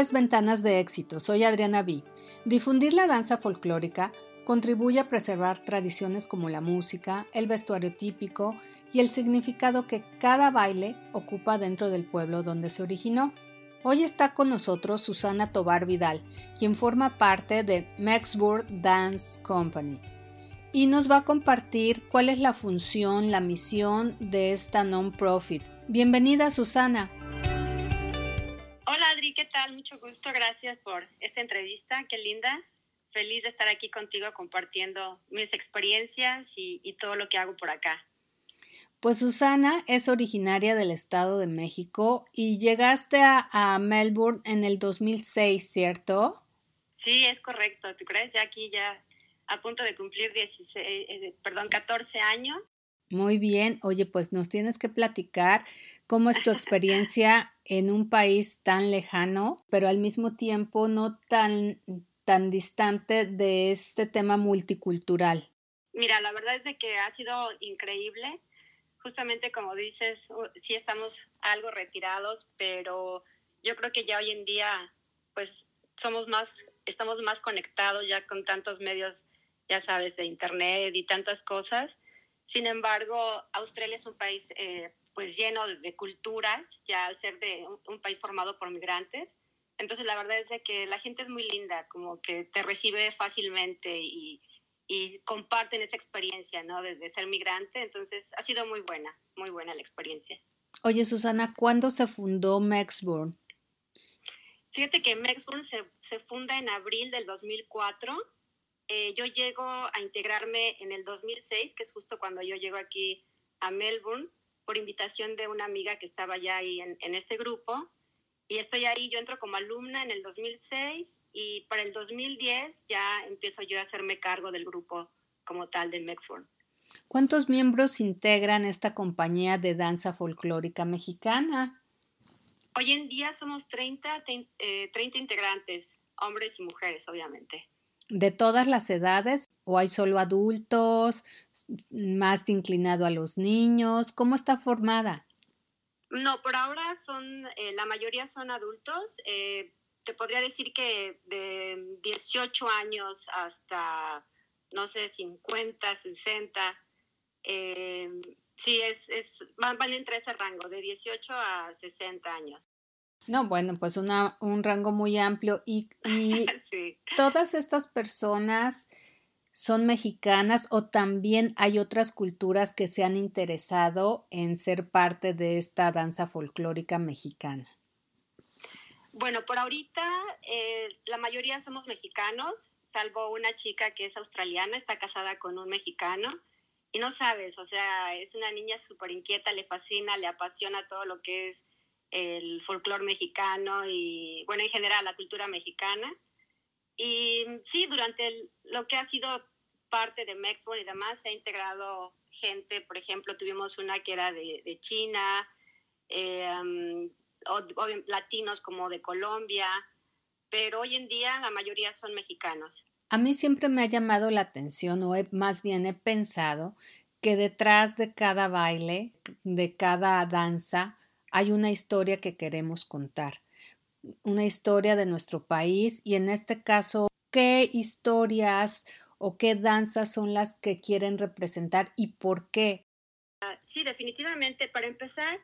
es Ventanas de Éxito. Soy Adriana B. Difundir la danza folclórica contribuye a preservar tradiciones como la música, el vestuario típico y el significado que cada baile ocupa dentro del pueblo donde se originó. Hoy está con nosotros Susana Tobar Vidal, quien forma parte de Maxburg Dance Company, y nos va a compartir cuál es la función, la misión de esta non-profit. Bienvenida, Susana. Hola, Adri, ¿qué tal? Mucho gusto, gracias por esta entrevista, qué linda feliz de estar aquí contigo compartiendo mis experiencias y, todo lo que hago por acá. Pues Susana es originaria del Estado de México y llegaste a, Melbourne en el 2006, ¿cierto? Sí, es correcto. ¿Tú crees? Ya aquí, ya a punto de cumplir 16, eh, perdón, 14 años. Muy bien. Oye, pues nos tienes que platicar cómo es tu experiencia en un país tan lejano, pero al mismo tiempo no tan tan distante de este tema multicultural? Mira, la verdad es de que ha sido increíble. Justamente como dices, sí estamos algo retirados, pero yo creo que ya hoy en día, pues somos más, estamos más conectados ya con tantos medios, ya sabes, de internet y tantas cosas. Sin embargo, Australia es un país eh, pues lleno de, culturas, ya al ser de un país formado por migrantes. Entonces la verdad es que la gente es muy linda, como que te recibe fácilmente y, comparten esa experiencia, ¿no? De, ser migrante. Entonces ha sido muy buena, muy buena la experiencia. Oye, Susana, ¿cuándo se fundó Maxburn? Fíjate que Maxburn se, se funda en abril del 2004. Eh, yo llego a integrarme en el 2006, que es justo cuando yo llego aquí a Melbourne, por invitación de una amiga que estaba ya ahí en, en este grupo. Y estoy ahí, yo entro como alumna en el 2006 y para el 2010 ya empiezo yo a hacerme cargo del grupo como tal de Mexform. ¿Cuántos miembros integran esta compañía de danza folclórica mexicana? Hoy en día somos 30, 30 eh, integrantes, hombres y mujeres, obviamente. ¿De todas las edades o hay solo adultos, más inclinado a los niños? ¿Cómo está formada? No, por ahora son, eh, la mayoría son adultos. Eh, te podría decir que de 18 años hasta, no sé, 50, 60. Eh, sí, es, es, van, van, entre ese rango, de 18 a 60 años. No, bueno, pues una, un rango muy amplio. Y, y todas estas personas son mexicanas o también hay otras culturas que se han interesado en ser parte de esta danza folclórica mexicana? Bueno, por ahorita eh, la mayoría somos mexicanos, salvo una chica que es australiana, está casada con un mexicano. Y no sabes, o sea, es una niña súper inquieta, le fascina, le apasiona todo lo que es el folclore mexicano y, bueno, en general la cultura mexicana. Y sí, durante lo que ha sido parte de Mexborn y demás, se ha integrado gente, por ejemplo, tuvimos una que era de, China, em, latinos como de Colombia, pero hoy en día la mayoría son mexicanos. A mí siempre me ha llamado la atención, o más bien he pensado, que detrás de cada baile, de cada danza, hay una historia que queremos contar una historia de nuestro país y en este caso, ¿qué historias o qué danzas son las que quieren representar y por qué? Ah, sí, definitivamente. Para empezar,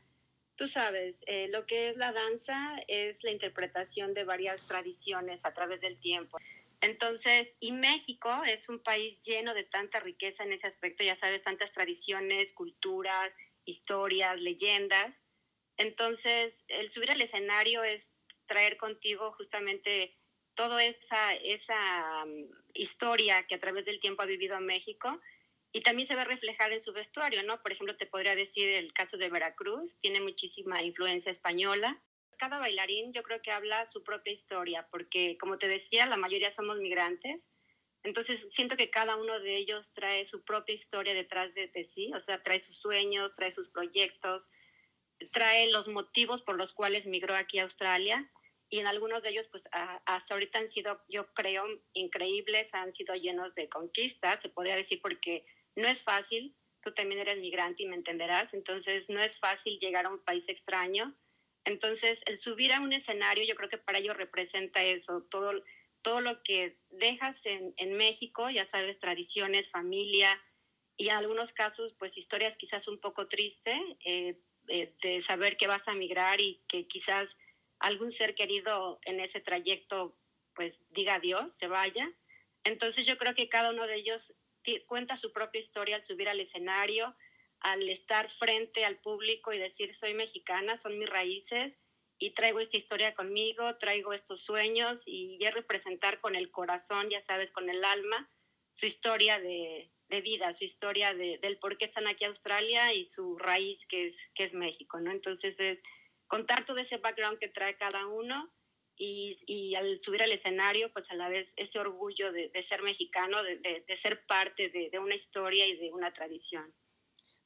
tú sabes, eh, lo que es la danza es la interpretación de varias tradiciones a través del tiempo. Entonces, y México es un país lleno de tanta riqueza en ese aspecto, ya sabes, tantas tradiciones, culturas, historias, leyendas. Entonces, el subir al escenario es traer contigo justamente toda esa, esa mm, historia que a través del tiempo ha vivido México y también se ve reflejada en su vestuario, ¿no? Por ejemplo, te podría decir el caso de Veracruz, tiene muchísima influencia española. Cada bailarín yo creo que habla su propia historia, porque como te decía, la mayoría somos migrantes, entonces siento que cada uno de ellos trae su propia historia detrás de, de sí, o sea, trae sus sueños, trae sus proyectos, trae los motivos por los cuales migró aquí a Australia y en algunos de ellos, pues hasta ahorita han sido, yo creo, increíbles, han sido llenos de conquistas, se podría decir, porque no es fácil, tú también eres migrante y me entenderás, entonces no es fácil llegar a un país extraño, Entonces, el subir a un escenario, yo creo que para ellos representa eso, todo, todo lo que dejas en, México, ya sabes, tradiciones, familia, y en algunos casos, pues historias quizás un poco tristes, eh, eh, de saber que vas a migrar y que quizás algún ser querido en ese trayecto, pues diga adiós, se vaya. Entonces yo creo que cada uno de ellos cuenta su propia historia al subir al escenario, al estar frente al público y decir soy mexicana, son mis raíces y traigo esta historia conmigo, traigo estos sueños y es representar con el corazón, ya sabes, con el alma, su historia de, de vida, su historia de, del por qué están aquí a Australia y su raíz que es, que es México, ¿no? Entonces es contar todo ese background que trae cada uno y, y al subir al escenario, pues a la vez ese orgullo de, de ser mexicano, de, de ser parte de, una historia y de una tradición.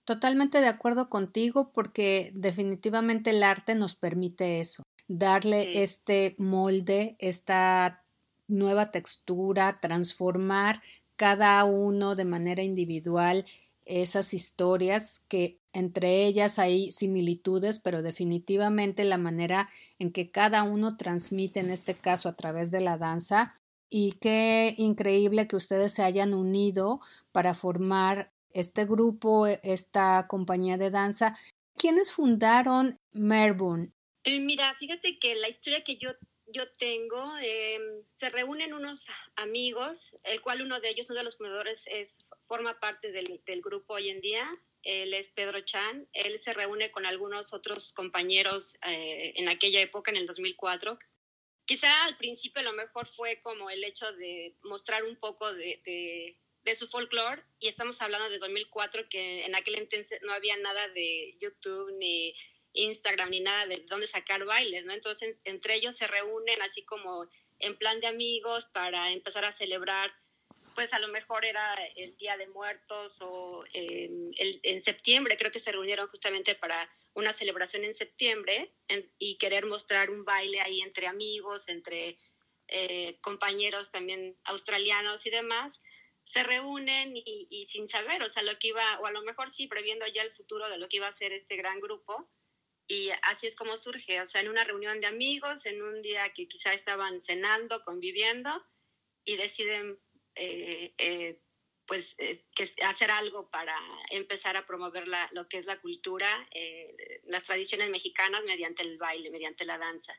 Totalmente de acuerdo contigo porque definitivamente el arte nos permite eso, darle este molde, esta nueva textura, transformar cada uno de manera individual esas historias que entre ellas hay similitudes, pero definitivamente la manera en que cada uno transmite, en este caso a través de la danza, y qué increíble que ustedes se hayan unido para formar este grupo, esta compañía de danza. ¿Quiénes fundaron Melbourne? Eh, mira, fíjate que la historia que yo yo tengo, em, se reúnen unos amigos, el cual uno de ellos, uno de los fundadores, es, forma parte del, del, grupo hoy en día. Él es Pedro Chan. Él se reúne con algunos otros compañeros eh, en aquella época, en el 2004. Quizá al principio lo mejor fue como el hecho de mostrar un poco de, de, de su folclore. Y estamos hablando de 2004, que en aquel entonces no había nada de YouTube ni Instagram ni nada de dónde sacar bailes, ¿no? Entonces, entre ellos se reúnen así como en plan de amigos para empezar a celebrar, pues a lo mejor era el Día de Muertos o em, en septiembre, creo que se reunieron justamente para una celebración en septiembre y querer mostrar un baile ahí entre amigos, entre eh, compañeros también australianos y demás se reúnen y, y, sin saber, o sea, lo que iba, o a lo mejor sí, previendo ya el futuro de lo que iba a ser este gran grupo, y así es como surge, o sea, en una reunión de amigos, en un día que quizá estaban cenando, conviviendo, y deciden eh, eh, pues eh, que hacer algo para empezar a promover lo que es la cultura, las tradiciones mexicanas mediante el baile, mediante la danza.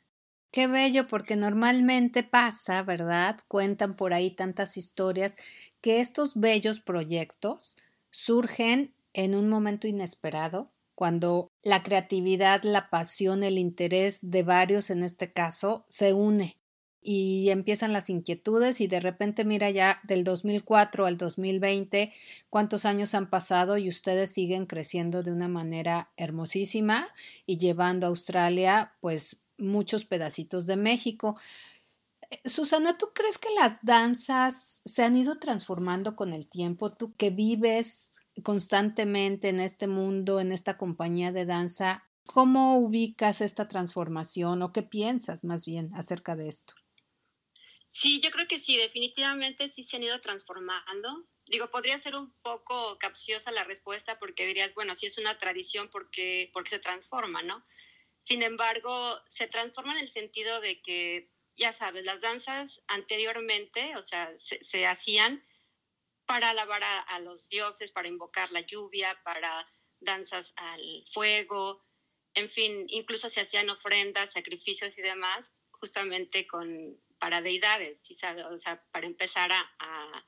Qué bello, porque normalmente pasa, ¿verdad? Cuentan por ahí tantas historias que estos bellos proyectos surgen en un momento inesperado, cuando la creatividad, la pasión, el interés de varios en este caso se une y empiezan las inquietudes y de repente mira ya del 2004 al 2020 cuántos años han pasado y ustedes siguen creciendo de una manera hermosísima y llevando a Australia pues muchos pedacitos de México. Eh, Susana, ¿tú crees que las danzas se han ido transformando con el tiempo? Tú que vives constantemente en este mundo, en esta compañía de danza, ¿cómo ubicas esta transformación o qué piensas más bien acerca de esto? Sí, yo creo que sí, definitivamente sí se han ido transformando. Digo, podría ser un poco capciosa la respuesta porque dirías, bueno, si es una tradición porque, porque se transforma, ¿no? Sin embargo, se transforma en el sentido de que, ya sabes, las danzas anteriormente, o sea, se, se hacían para alabar a, los dioses, para invocar la lluvia, para danzas al fuego, en fin, incluso se hacían ofrendas, sacrificios y demás, justamente con, para deidades, ¿sí sabe? o sea, para empezar a,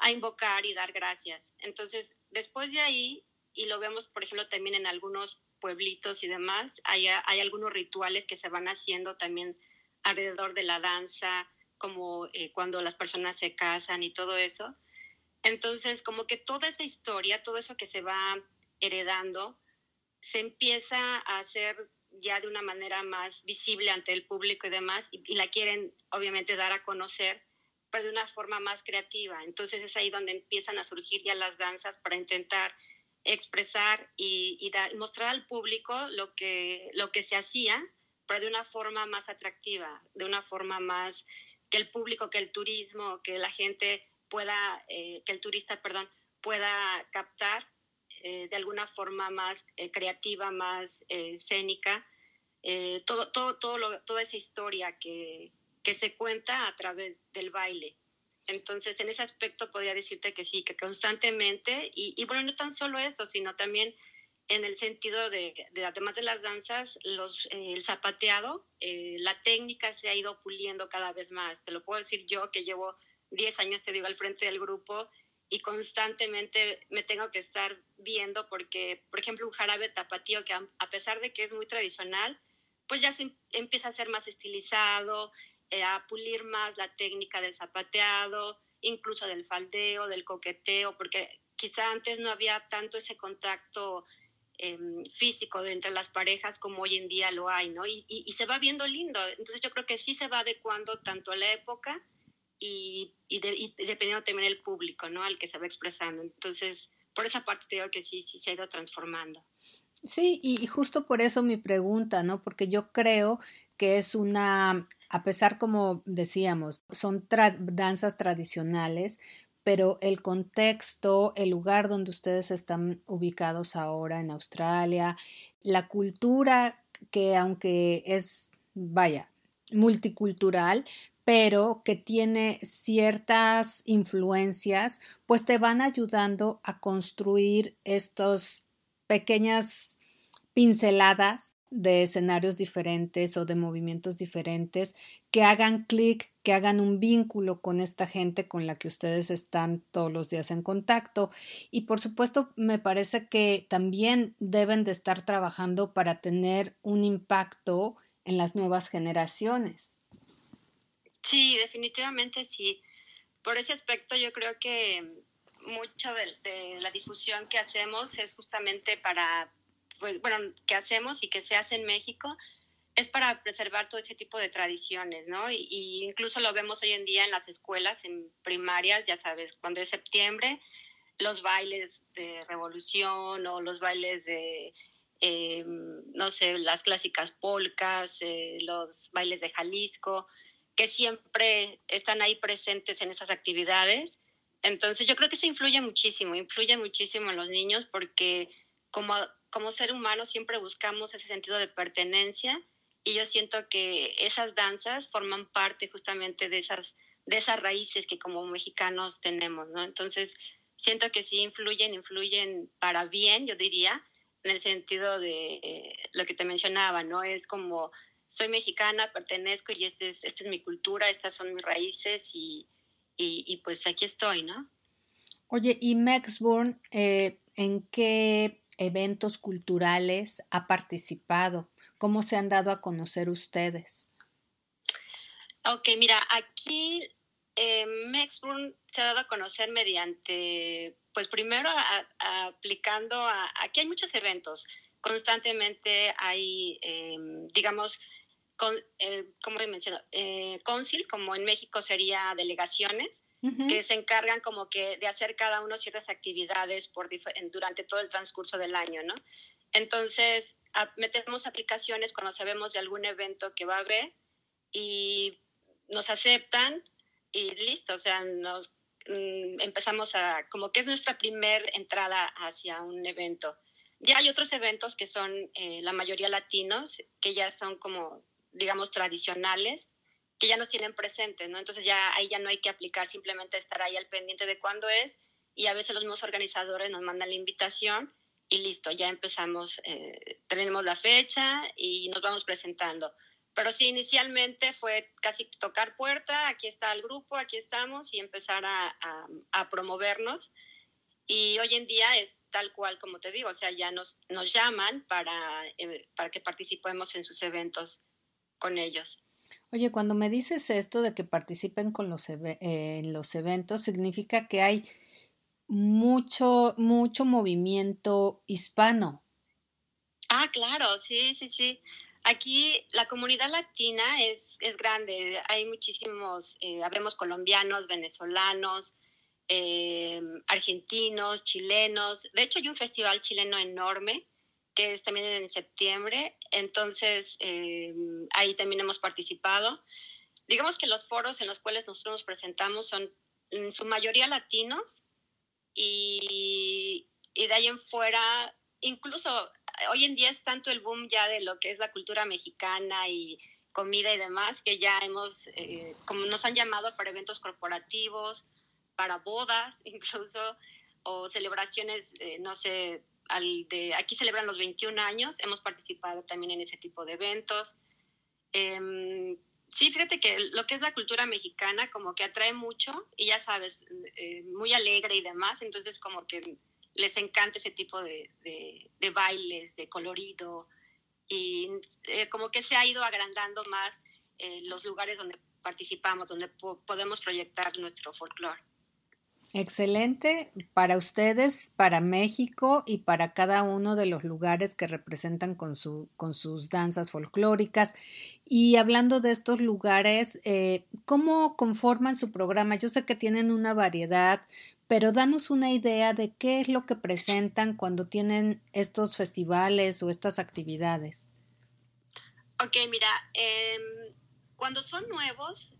a, invocar y dar gracias. Entonces, después de ahí, y lo vemos, por ejemplo, también en algunos pueblitos y demás, hay, hay algunos rituales que se van haciendo también alrededor de la danza, como eh, cuando las personas se casan y todo eso. Entonces, como que toda esta historia, todo eso que se va heredando, se empieza a hacer ya de una manera más visible ante el público y demás, y, la quieren obviamente dar a conocer, pero de una forma más creativa. Entonces es ahí donde empiezan a surgir ya las danzas para intentar expresar y, mostrar al público lo que, lo que se hacía, pero de una forma más atractiva, de una forma más que el público, que el turismo, que la gente pueda, eh, que el turista, perdón, pueda captar eh, de alguna forma más eh, creativa, más escénica, eh, todo, todo, todo toda esa historia que, que se cuenta a través del baile. Entonces, en ese aspecto podría decirte que sí, que constantemente, y, bueno, no tan solo eso, sino también en el sentido de, además de las danzas, los, eh, el zapateado, eh, la técnica se ha ido puliendo cada vez más. Te lo puedo decir yo que llevo 10 años, te digo, al frente del grupo y constantemente me tengo que estar viendo porque, por ejemplo, un jarabe tapatío que a, pesar de que es muy tradicional, pues ya se em, empieza a ser más estilizado, eh, a pulir más la técnica del zapateado, incluso del faldeo, del coqueteo, porque quizá antes no había tanto ese contacto em, físico entre las parejas como hoy en día lo hay, ¿no? Y, se va viendo lindo. Entonces yo creo que sí se va adecuando tanto a la época y, y, dependiendo también del público, ¿no? Al que se va expresando. Entonces, por esa parte te digo que sí, sí se ha ido transformando. Sí, y, justo por eso mi pregunta, ¿no? Porque yo creo que es una, a pesar como decíamos, son danzas tradicionales, pero el contexto, el lugar donde ustedes están ubicados ahora en Australia, la cultura que aunque es, vaya, multicultural, pero que tiene ciertas influencias, pues te van ayudando a construir estas pequeñas pinceladas de escenarios diferentes o de movimientos diferentes que hagan clic, que hagan un vínculo con esta gente con la que ustedes están todos los días en contacto. Y por supuesto, me parece que también deben de estar trabajando para tener un impacto en las nuevas generaciones. Sí, definitivamente sí. Por ese aspecto yo creo que mucho de, la difusión que hacemos es justamente para, pues, bueno, que hacemos y que se hace en México es para preservar todo ese tipo de tradiciones, ¿no? Y, incluso lo vemos hoy en día en las escuelas, en primarias, ya sabes, cuando es septiembre, los bailes de revolución o los bailes de, eh, no sé, las clásicas polcas, eh, los bailes de Jalisco, que siempre están ahí presentes en esas actividades. Entonces yo creo que eso influye muchísimo, influye muchísimo en los niños porque como, como ser humano siempre buscamos ese sentido de pertenencia y yo siento que esas danzas forman parte justamente de esas, de esas raíces que como mexicanos tenemos, ¿no? Entonces siento que sí influyen, influyen para bien, yo diría, en el sentido de eh, lo que te mencionaba, ¿no? Es como soy mexicana, pertenezco y este es, esta es mi cultura, estas son mis raíces y, y, pues aquí estoy, ¿no? Oye, ¿y Maxburn eh, en qué eventos culturales ha participado? ¿Cómo se han dado a conocer ustedes? Ok, mira, aquí eh, Maxburn se ha dado a conocer mediante, pues primero aplicando a, aquí hay muchos eventos, constantemente hay, em, digamos, con, eh, como menciono, eh, council, como en México sería delegaciones, que se encargan como que de hacer cada uno ciertas actividades por durante todo el transcurso del año, ¿no? Entonces, metemos aplicaciones cuando sabemos de algún evento que va a haber y nos aceptan y listo, o sea, nos mm, empezamos a, como que es nuestra primer entrada hacia un evento. Ya hay otros eventos que son eh, la mayoría latinos, que ya son como digamos, tradicionales que ya nos tienen presentes, ¿no? Entonces ya ahí ya no hay que aplicar, simplemente estar ahí al pendiente de cuándo es y a veces los mismos organizadores nos mandan la invitación y listo, ya empezamos, eh, tenemos la fecha y nos vamos presentando. Pero sí, inicialmente fue casi tocar puerta, aquí está el grupo, aquí estamos y empezar a, a, promovernos. Y hoy en día es tal cual como te digo, o sea, ya nos, nos llaman para, eh, para que participemos en sus eventos con ellos. Oye, cuando me dices esto de que participen con los en los eventos, significa que hay mucho, mucho movimiento hispano. Ah, claro, sí, sí, sí. Aquí la comunidad latina es, es grande, hay muchísimos, eh, habemos colombianos, venezolanos, eh, argentinos, chilenos. De hecho, hay un festival chileno enorme que es también en septiembre. Entonces, eh, ahí también hemos participado. Digamos que los foros en los cuales nosotros nos presentamos son en su mayoría latinos y, y de ahí en fuera, incluso hoy en día es tanto el boom ya de lo que es la cultura mexicana y comida y demás, que ya hemos, eh, como nos han llamado para eventos corporativos, para bodas incluso, o celebraciones, eh, no sé, al de, aquí celebran los 21 años, hemos participado también en ese tipo de eventos. Em, sí, fíjate que lo que es la cultura mexicana como que atrae mucho y ya sabes, eh, muy alegre y demás, entonces como que les encanta ese tipo de, de, bailes, de colorido y eh, como que se ha ido agrandando más eh, los lugares donde participamos, donde podemos proyectar nuestro folclore. Excelente para ustedes, para México y para cada uno de los lugares que representan con, su, con sus danzas folclóricas. Y hablando de estos lugares, eh, ¿cómo conforman su programa? Yo sé que tienen una variedad, pero danos una idea de qué es lo que presentan cuando tienen estos festivales o estas actividades. Ok, mira, em, cuando son nuevos,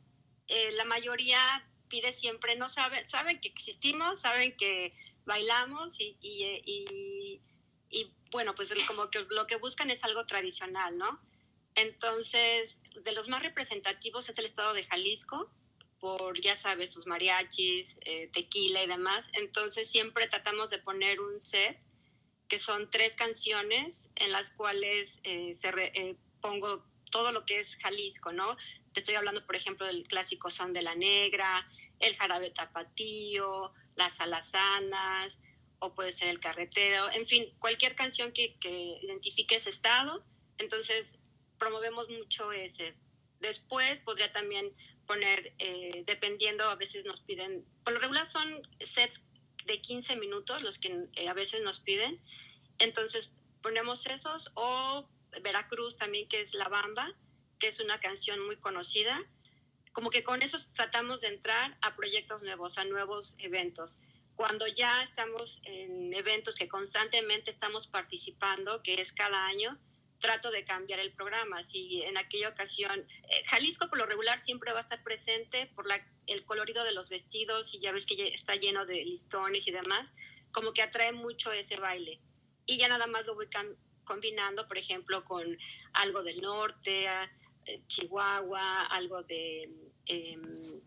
eh, la mayoría pide siempre, no saben, saben que existimos, saben que bailamos y, y, y, bueno, pues como que lo que buscan es algo tradicional, ¿no? Entonces, de los más representativos es el estado de Jalisco, por, ya sabes, sus mariachis, eh, tequila y demás. Entonces, siempre tratamos de poner un set que son tres canciones en las cuales eh, se eh, pongo todo lo que es Jalisco, ¿no? Te estoy hablando, por ejemplo, del clásico Son de la Negra, el Jarabe Tapatío, las Alazanas, o puede ser el Carretero, en fin, cualquier canción que, identifique ese estado. Entonces, promovemos mucho ese. Después podría también poner, eh, dependiendo, a veces nos piden, por lo regular son sets de 15 minutos los que eh, a veces nos piden. Entonces, ponemos esos o Veracruz también, que es La Bamba, que es una canción muy conocida. Como que con eso tratamos de entrar a proyectos nuevos, a nuevos eventos. Cuando ya estamos en eventos que constantemente estamos participando, que es cada año, trato de cambiar el programa. Si en aquella ocasión, eh, Jalisco por lo regular siempre va a estar presente por la, el colorido de los vestidos y ya ves que está lleno de listones y demás, como que atrae mucho ese baile. Y ya nada más lo voy combinando, por ejemplo, con algo del norte, eh, Chihuahua, algo de, em,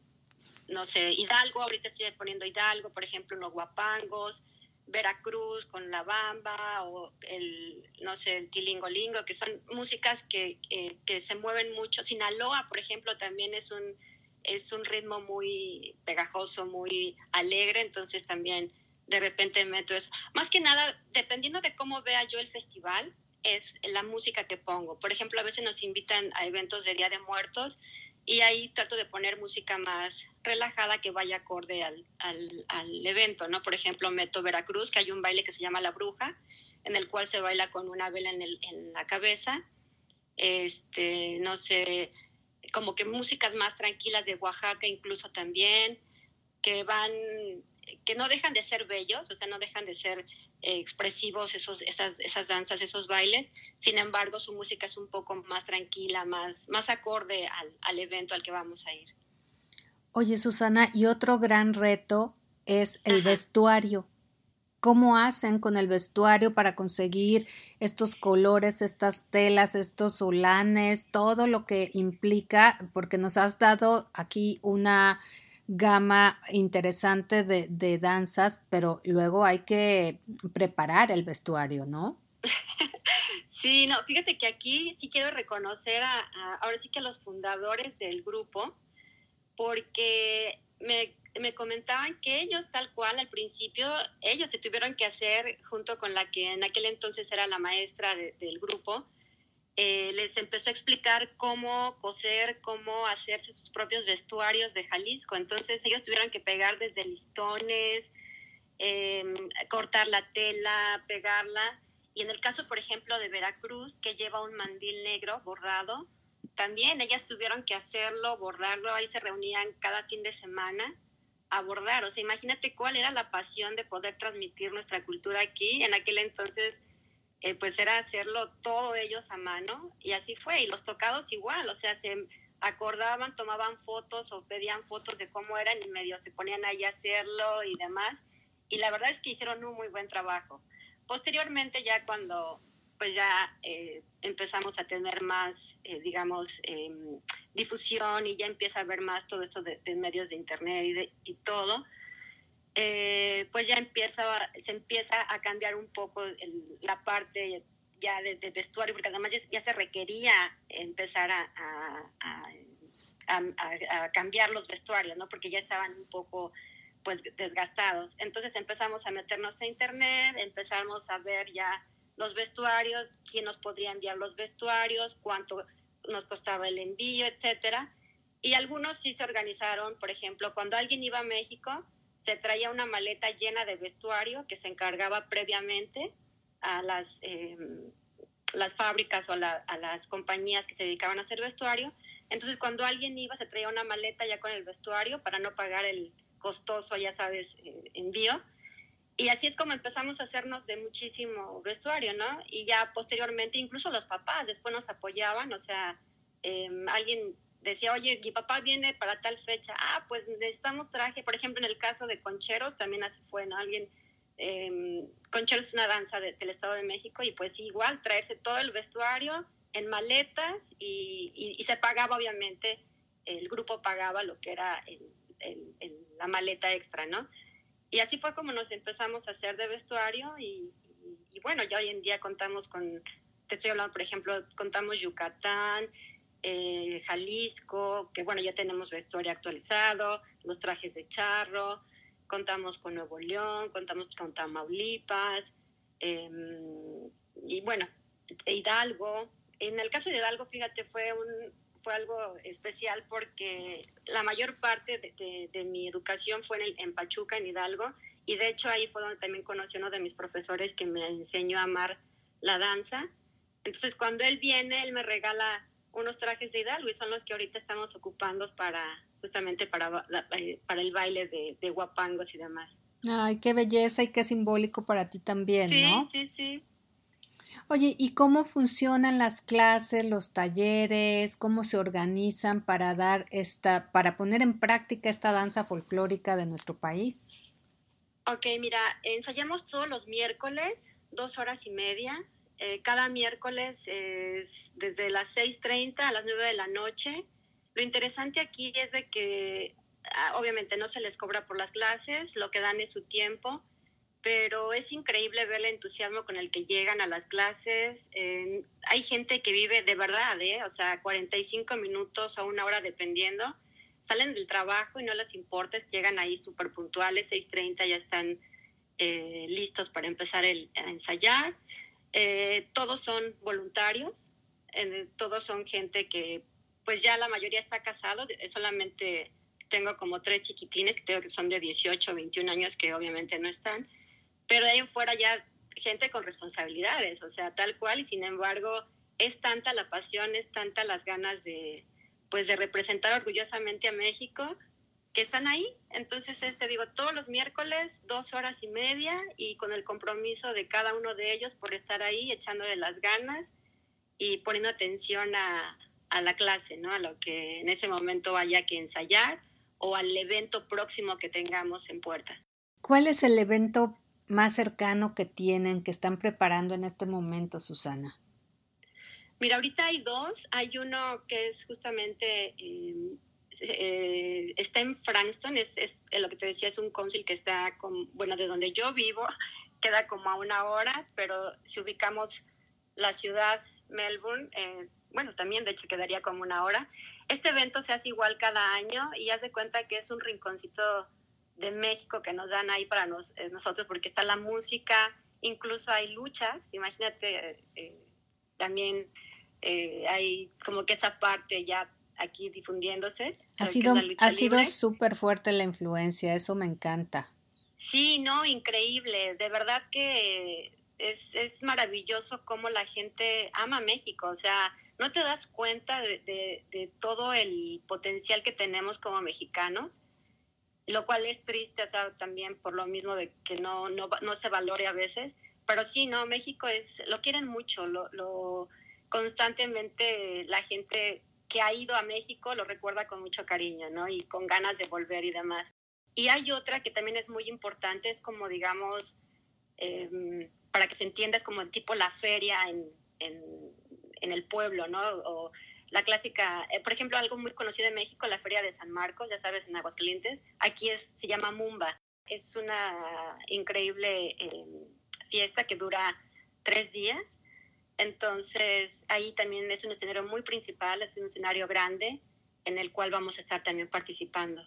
no sé, Hidalgo, ahorita estoy poniendo Hidalgo, por ejemplo, los guapangos, Veracruz con la bamba o el, no sé, el tilingolingo, que son músicas que, que se mueven mucho. Sinaloa, por ejemplo, también es un, es un ritmo muy pegajoso, muy alegre, entonces también de repente meto eso. Más que nada, dependiendo de cómo vea yo el festival, es la música que pongo. Por ejemplo, a veces nos invitan a eventos de Día de Muertos y ahí trato de poner música más relajada que vaya acorde al, al, evento, ¿no? Por ejemplo, meto Veracruz, que hay un baile que se llama La Bruja, en el cual se baila con una vela en, el, en la cabeza. Este, no sé, como que músicas más tranquilas de Oaxaca incluso también, que van que no dejan de ser bellos, o sea, no dejan de ser eh, expresivos esos, esas, esas, danzas, esos bailes. Sin embargo, su música es un poco más tranquila, más, más acorde al, al evento al que vamos a ir. Oye, Susana, y otro gran reto es el vestuario. ¿Cómo hacen con el vestuario para conseguir estos colores, estas telas, estos solanes, todo lo que implica? Porque nos has dado aquí una gama interesante de, danzas, pero luego hay que preparar el vestuario, ¿no? Sí, no, fíjate que aquí sí quiero reconocer a, ahora sí que a los fundadores del grupo, porque me, comentaban que ellos tal cual al principio, ellos se tuvieron que hacer junto con la que en aquel entonces era la maestra del grupo, eh, les empezó a explicar cómo coser, cómo hacerse sus propios vestuarios de Jalisco. Entonces ellos tuvieron que pegar desde listones, em, cortar la tela, pegarla. Y en el caso, por ejemplo, de Veracruz, que lleva un mandil negro bordado, también ellas tuvieron que hacerlo, bordarlo. Ahí se reunían cada fin de semana a bordar. O sea, imagínate cuál era la pasión de poder transmitir nuestra cultura aquí. En aquel entonces eh, pues era hacerlo todo ellos a mano y así fue. Y los tocados igual, o sea, se acordaban, tomaban fotos o pedían fotos de cómo eran y medio se ponían ahí a hacerlo y demás. Y la verdad es que hicieron un muy buen trabajo. Posteriormente ya cuando pues ya eh, empezamos a tener más, eh, digamos, em, difusión y ya empieza a ver más todo esto de, medios de internet y, todo, eh, pues ya se empieza a cambiar un poco la parte ya de, vestuario, porque además ya, se requería empezar a, a, cambiar los vestuarios, ¿no? Porque ya estaban un poco pues desgastados. Entonces empezamos a meternos a internet, empezamos a ver ya los vestuarios, quién nos podría enviar los vestuarios, cuánto nos costaba el envío, etcétera. Y algunos sí se organizaron, por ejemplo, cuando alguien iba a México, se traía una maleta llena de vestuario que se encargaba previamente a las, em, las fábricas o a las compañías que se dedicaban a hacer vestuario. Entonces, cuando alguien iba, se traía una maleta ya con el vestuario para no pagar el costoso, ya sabes, eh, envío. Y así es como empezamos a hacernos de muchísimo vestuario, ¿no? Y ya posteriormente, incluso los papás después nos apoyaban, o sea, em, alguien decía, oye, mi papá viene para tal fecha, ah, pues necesitamos traje, por ejemplo, en el caso de Concheros, también así fue, ¿no? Alguien, eh, Concheros es una danza del Estado de México y pues igual traerse todo el vestuario en maletas y, y, se pagaba, obviamente, el grupo pagaba lo que era la maleta extra, ¿no? Y así fue como nos empezamos a hacer de vestuario y, bueno, ya hoy en día contamos con, te estoy hablando, por ejemplo, contamos Yucatán, eh, Jalisco, que bueno, ya tenemos vestuario actualizado, los trajes de charro, contamos con Nuevo León, contamos con Tamaulipas, em, y bueno, Hidalgo. En el caso de Hidalgo, fíjate, fue un, fue algo especial porque la mayor parte de, mi educación fue en, Pachuca, en Hidalgo, y de hecho ahí fue donde también conocí uno de mis profesores que me enseñó a amar la danza. Entonces cuando él viene, él me regala unos trajes de Hidalgo y son los que ahorita estamos ocupando para justamente para, para el baile de, de guapangos y demás. Ay, qué belleza y qué simbólico para ti también, ¿no? Sí, sí, sí. Oye, ¿y cómo funcionan las clases, los talleres? ¿Cómo se organizan para dar esta, para poner en práctica esta danza folclórica de nuestro país? Ok, mira, ensayamos todos los miércoles, dos horas y media. Eh, cada miércoles es desde las 6.30 a las 9 de la noche. Lo interesante aquí es de que ah, obviamente no se les cobra por las clases, lo que dan es su tiempo pero es increíble ver el entusiasmo con el que llegan a las clases. hay gente que vive de verdad, ¿eh? o sea, 45 minutos o una hora dependiendo. Salen del trabajo y no les importa, llegan ahí súper puntuales, 6.30 ya están eh, listos para empezar el, a ensayar. Eh, todos son voluntarios, eh, todos son gente que pues ya la mayoría está casado, solamente tengo como tres chiquitines que que son de 18 o 21 años que obviamente no están pero de ahí fuera ya gente con responsabilidades, o sea, tal cual, y sin embargo es tanta la pasión, es tanta las ganas de, pues, de representar orgullosamente a México, que están ahí. Entonces, este, digo, todos los miércoles, dos horas y media, y con el compromiso de cada uno de ellos por estar ahí, echándole las ganas y poniendo atención a, a la clase, ¿no? A lo que en ese momento haya que ensayar o al evento próximo que tengamos en puerta. ¿Cuál es el evento más cercano que tienen, que están preparando en este momento, Susana? Mira, ahorita hay dos. Hay uno que es justamente, em, eh, está en Frankston, es, es, lo que te decía, es un cónsul que está, con, bueno, de donde yo vivo, queda como a una hora, pero si ubicamos la ciudad, Melbourne, eh, bueno, también de hecho quedaría como una hora. Este evento se hace igual cada año y haz de cuenta que es un rinconcito de México que nos dan ahí para eh, nosotros, porque está la música, incluso hay luchas, imagínate, eh, también eh, hay como que esa parte ya aquí difundiéndose. Ha sido, ha sido súper fuerte la influencia, eso me encanta. Sí, no, increíble, de verdad que es, es maravilloso cómo la gente ama México, o sea, no te das cuenta de, de, de todo el potencial que tenemos como mexicanos lo cual es triste, o sea, también por lo mismo de que no, no, no se valore a veces, pero sí, no, México es, lo quieren mucho, lo, lo constantemente la gente que ha ido a México lo recuerda con mucho cariño, ¿no? Y con ganas de volver y demás. Y hay otra que también es muy importante, es como, digamos, em, para que se entienda, es como tipo la feria en, en, el pueblo, ¿no? O la clásica, eh, por ejemplo, algo muy conocido en México, la feria de San Marcos, ya sabes, en Aguascalientes, aquí es, se llama Mumba. Es una increíble em, fiesta que dura tres días. Entonces, ahí también es un escenario muy principal, es un escenario grande en el cual vamos a estar también participando.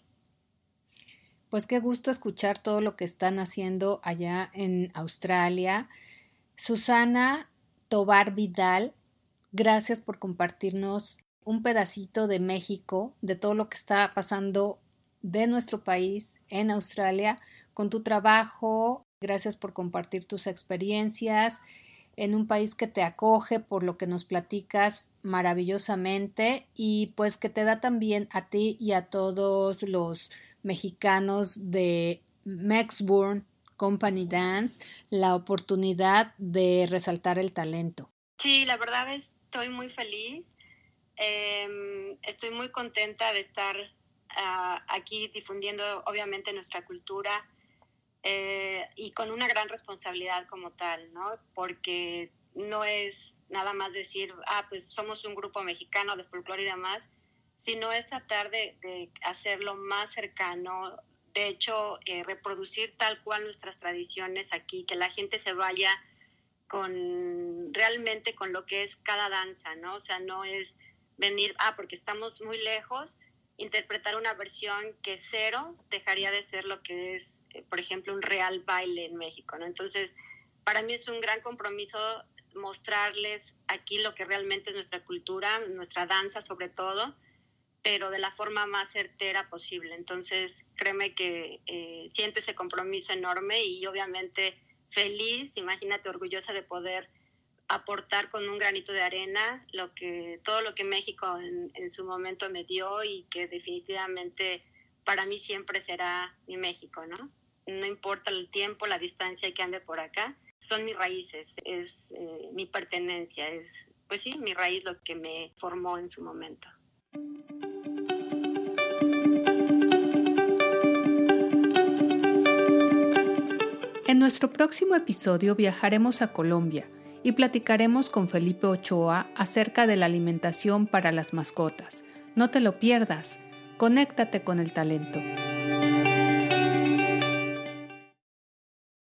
Pues qué gusto escuchar todo lo que están haciendo allá en Australia. Susana Tobar Vidal, gracias por compartirnos un pedacito de México, de todo lo que está pasando de nuestro país en Australia, con tu trabajo. Gracias por compartir tus experiencias en un país que te acoge por lo que nos platicas maravillosamente y pues que te da también a ti y a todos los mexicanos de Maxburn Company Dance la oportunidad de resaltar el talento. Sí, la verdad estoy muy feliz. Em, estoy muy contenta de estar ah, aquí difundiendo obviamente nuestra cultura eh, y con una gran responsabilidad como tal, ¿no? Porque no es nada más decir, ah, pues somos un grupo mexicano de folclore y demás, sino es tratar de, hacerlo más cercano, de hecho, eh, reproducir tal cual nuestras tradiciones aquí, que la gente se vaya con realmente con lo que es cada danza, ¿no? O sea, no es venir, ah, porque estamos muy lejos, interpretar una versión que cero dejaría de ser lo que es, eh, por ejemplo, un real baile en México. Entonces, para mí es un gran compromiso mostrarles aquí lo que realmente es nuestra cultura, nuestra danza sobre todo, pero de la forma más certera posible. Entonces, créeme que eh, siento ese compromiso enorme y obviamente feliz, imagínate, orgullosa de poder aportar con un granito de arena lo que todo lo que México en, su momento me dio y que definitivamente para mí siempre será mi México, ¿no? No importa el tiempo, la distancia que ande por acá, son mis raíces, es eh, mi pertenencia, es, pues sí, mi raíz lo que me formó en su momento. En nuestro próximo episodio viajaremos a Colombia y platicaremos con Felipe Ochoa acerca de la alimentación para las mascotas. No te lo pierdas, conéctate con el talento.